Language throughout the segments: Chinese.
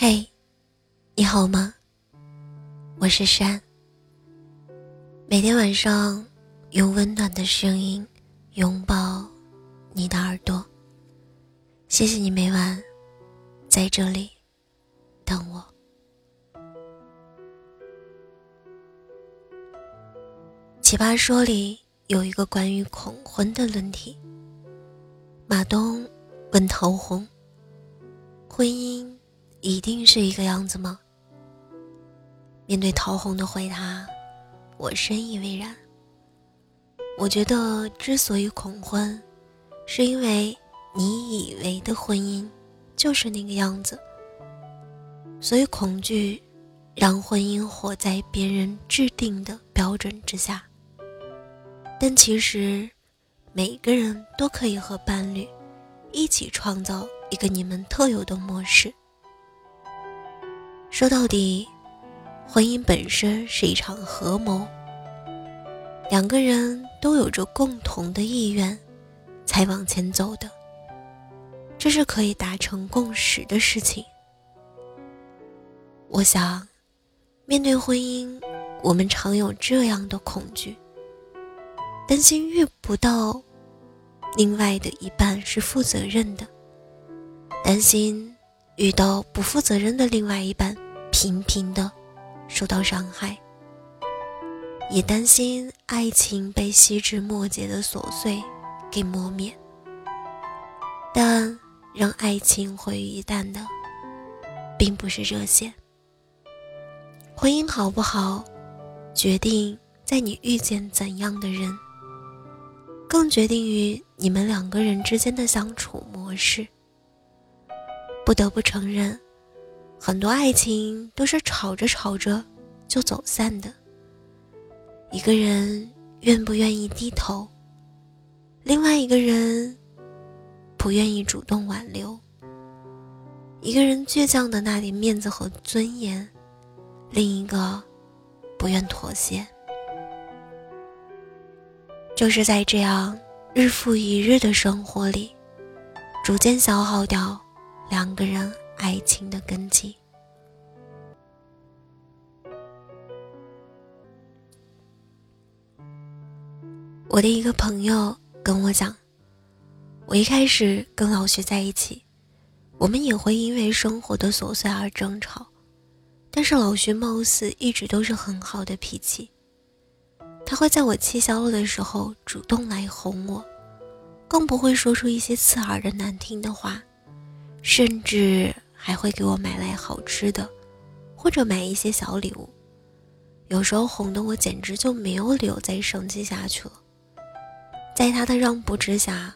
嘿，你好吗？我是山。每天晚上用温暖的声音拥抱你的耳朵。谢谢你每晚在这里等我。奇葩说里有一个关于恐婚的论题。马东问陶虹：“婚姻？”一定是一个样子吗？面对陶虹的回答，我深以为然。我觉得，之所以恐婚，是因为你以为的婚姻就是那个样子，所以恐惧让婚姻活在别人制定的标准之下。但其实，每个人都可以和伴侣一起创造一个你们特有的模式。说到底，婚姻本身是一场合谋，两个人都有着共同的意愿，才往前走的。这是可以达成共识的事情。我想，面对婚姻，我们常有这样的恐惧：担心遇不到另外的一半是负责任的，担心。遇到不负责任的另外一半，频频的受到伤害，也担心爱情被细枝末节的琐碎给磨灭。但让爱情毁于一旦的，并不是这些。婚姻好不好，决定在你遇见怎样的人，更决定于你们两个人之间的相处模式。不得不承认，很多爱情都是吵着吵着就走散的。一个人愿不愿意低头，另外一个人不愿意主动挽留。一个人倔强的那点面子和尊严，另一个不愿妥协。就是在这样日复一日的生活里，逐渐消耗掉。两个人爱情的根基。我的一个朋友跟我讲，我一开始跟老徐在一起，我们也会因为生活的琐碎而争吵，但是老徐貌似一直都是很好的脾气，他会在我气消了的时候主动来哄我，更不会说出一些刺耳的难听的话。甚至还会给我买来好吃的，或者买一些小礼物。有时候哄得我简直就没有理由再生气下去了。在他的让步之下，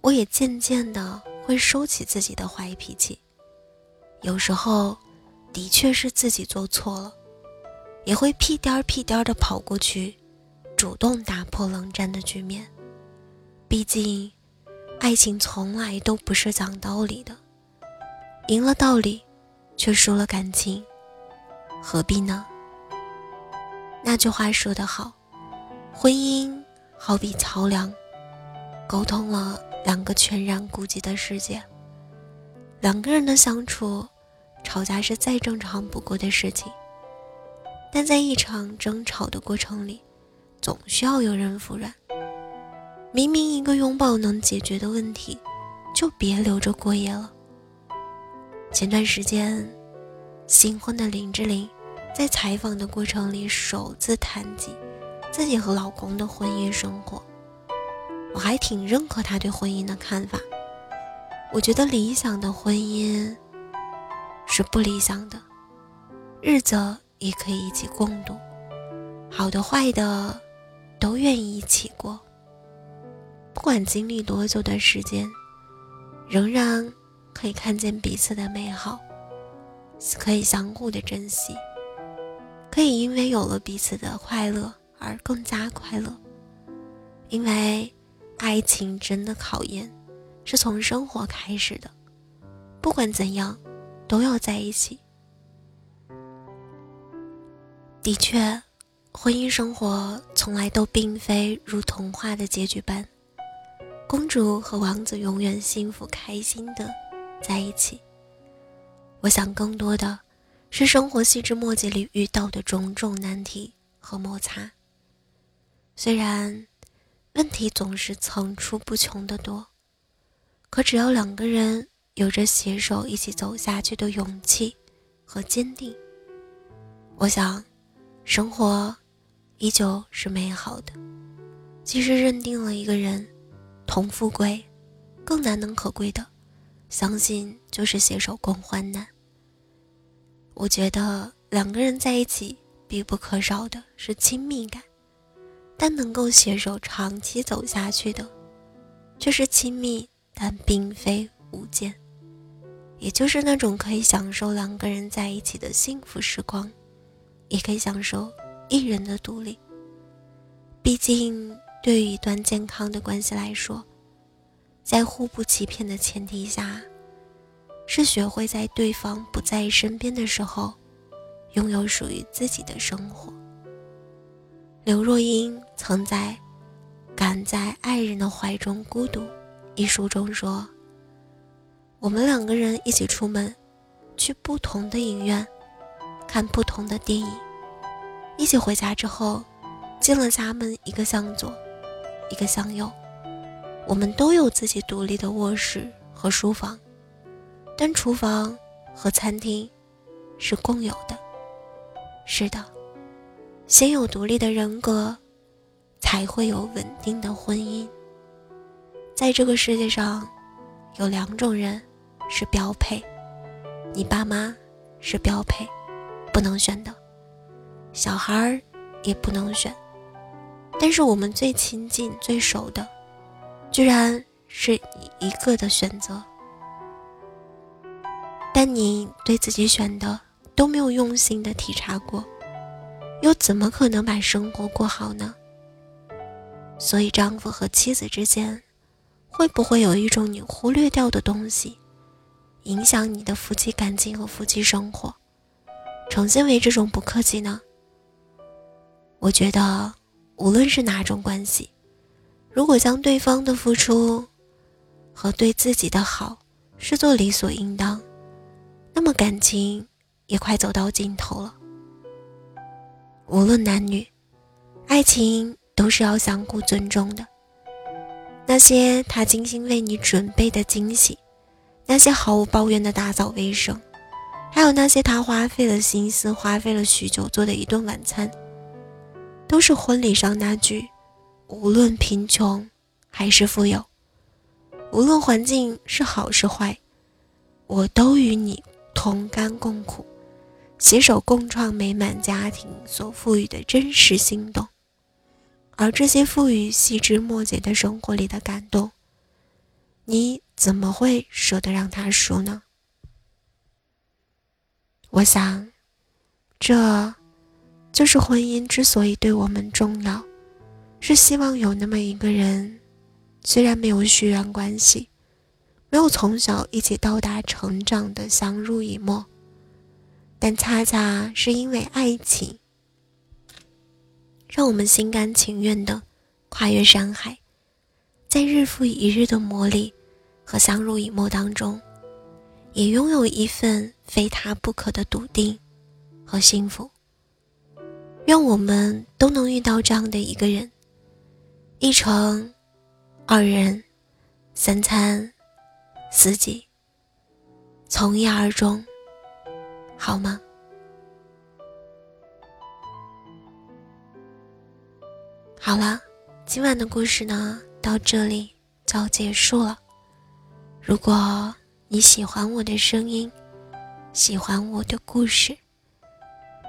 我也渐渐的会收起自己的坏脾气。有时候，的确是自己做错了，也会屁颠儿屁颠儿的跑过去，主动打破冷战的局面。毕竟，爱情从来都不是讲道理的。赢了道理，却输了感情，何必呢？那句话说得好，婚姻好比桥梁，沟通了两个全然孤寂的世界。两个人的相处，吵架是再正常不过的事情，但在一场争吵的过程里，总需要有人服软。明明一个拥抱能解决的问题，就别留着过夜了。前段时间，新婚的林志玲在采访的过程里首次谈及自己和老公的婚姻生活。我还挺认可他对婚姻的看法。我觉得理想的婚姻是不理想的，日子也可以一起共度，好的坏的都愿意一起过。不管经历多久的时间，仍然。可以看见彼此的美好，可以相互的珍惜，可以因为有了彼此的快乐而更加快乐。因为爱情真的考验是从生活开始的，不管怎样，都要在一起。的确，婚姻生活从来都并非如童话的结局般，公主和王子永远幸福开心的。在一起，我想更多的是生活细枝末节里遇到的种种难题和摩擦。虽然问题总是层出不穷的多，可只要两个人有着携手一起走下去的勇气和坚定，我想，生活依旧是美好的。即使认定了一个人，同富贵，更难能可贵的，相信就是携手共患难。我觉得两个人在一起必不可少的是亲密感，但能够携手长期走下去的，却是亲密但并非无间，也就是那种可以享受两个人在一起的幸福时光，也可以享受一人的独立。毕竟。对于一段健康的关系来说，在互不欺骗的前提下，是学会在对方不在身边的时候，拥有属于自己的生活。刘若英曾在《敢在爱人的怀中孤独》一书中说：“我们两个人一起出门，去不同的影院，看不同的电影，一起回家之后，进了家门一个向左。”一个向右，我们都有自己独立的卧室和书房，但厨房和餐厅是共有的。是的，先有独立的人格，才会有稳定的婚姻。在这个世界上，有两种人是标配，你爸妈是标配，不能选的，小孩儿也不能选。但是我们最亲近、最熟的，居然是一个的选择。但你对自己选的都没有用心的体察过，又怎么可能把生活过好呢？所以，丈夫和妻子之间，会不会有一种你忽略掉的东西，影响你的夫妻感情和夫妻生活，呈现为这种不客气呢？我觉得。无论是哪种关系，如果将对方的付出和对自己的好视作理所应当，那么感情也快走到尽头了。无论男女，爱情都是要相互尊重的。那些他精心为你准备的惊喜，那些毫无抱怨的打扫卫生，还有那些他花费了心思、花费了许久做的一顿晚餐。都是婚礼上那句：“无论贫穷还是富有，无论环境是好是坏，我都与你同甘共苦，携手共创美满家庭。”所赋予的真实心动，而这些赋予细枝末节的生活里的感动，你怎么会舍得让他输呢？我想，这。就是婚姻之所以对我们重要，是希望有那么一个人，虽然没有血缘关系，没有从小一起到达成长的相濡以沫，但恰恰是因为爱情，让我们心甘情愿的跨越山海，在日复一日的磨砺和相濡以沫当中，也拥有一份非他不可的笃定和幸福。愿我们都能遇到这样的一个人，一程、二人、三餐、四季，从一而终，好吗？好了，今晚的故事呢，到这里就要结束了。如果你喜欢我的声音，喜欢我的故事。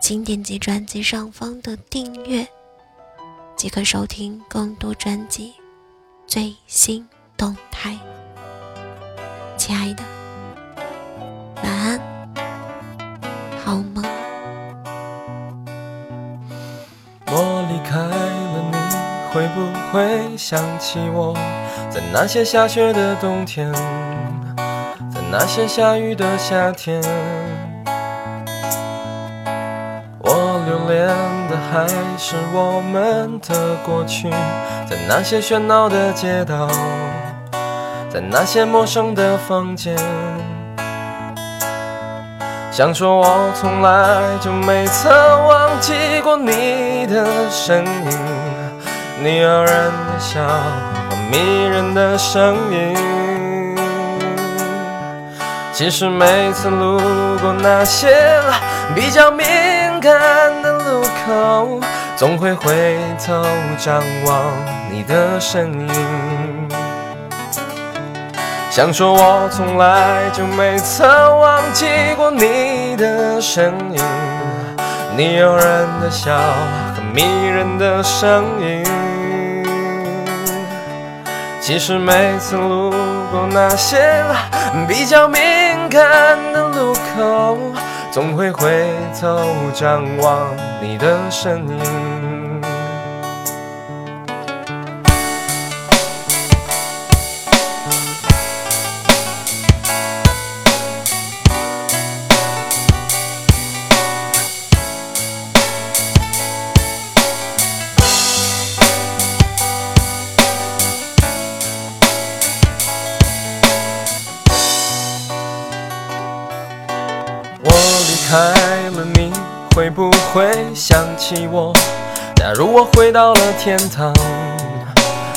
请点击专辑上方的订阅，即可收听更多专辑最新动态。亲爱的，晚安，好吗。我离开了你，会不会想起我？在那些下雪的冬天，在那些下雨的夏天。我留恋的还是我们的过去，在那些喧闹的街道，在那些陌生的房间，想说我从来就没曾忘记过你的身影，你诱人的笑和迷人的声音。其实每次路过那些比较敏感的路口，总会回头张望你的身影。想说，我从来就没曾忘记过你的身影，你诱人的笑和迷人的声音。其实每次路过那些比较敏感的路口，总会回头张望你的身影。开了，你会不会想起我？假如我回到了天堂，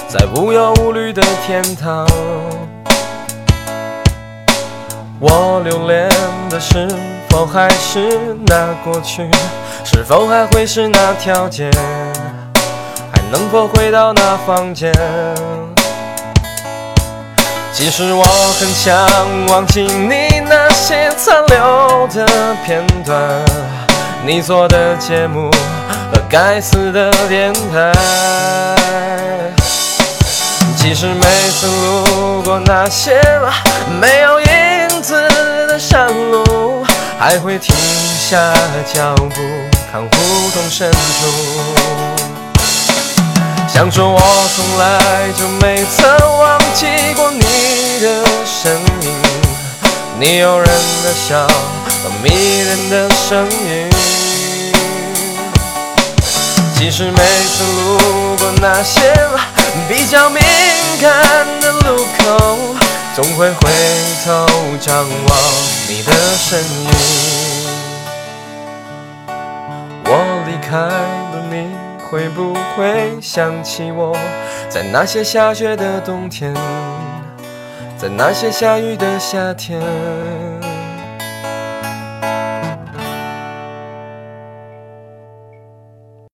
在无忧无虑的天堂，我留恋的是否还是那过去？是否还会是那条街？还能否回到那房间？其实我很想忘记你那些残留的片段，你做的节目和该死的电台。其实每次路过那些没有影子的山路，还会停下脚步看胡同深处。想说，我从来就没曾忘记过你的身影，你诱人的笑和迷人的声音。其实每次路过那些比较敏感的路口，总会回头张望你的身影。我离开了你。会不会想起我，在那些下雪的冬天，在那些下雨的夏天？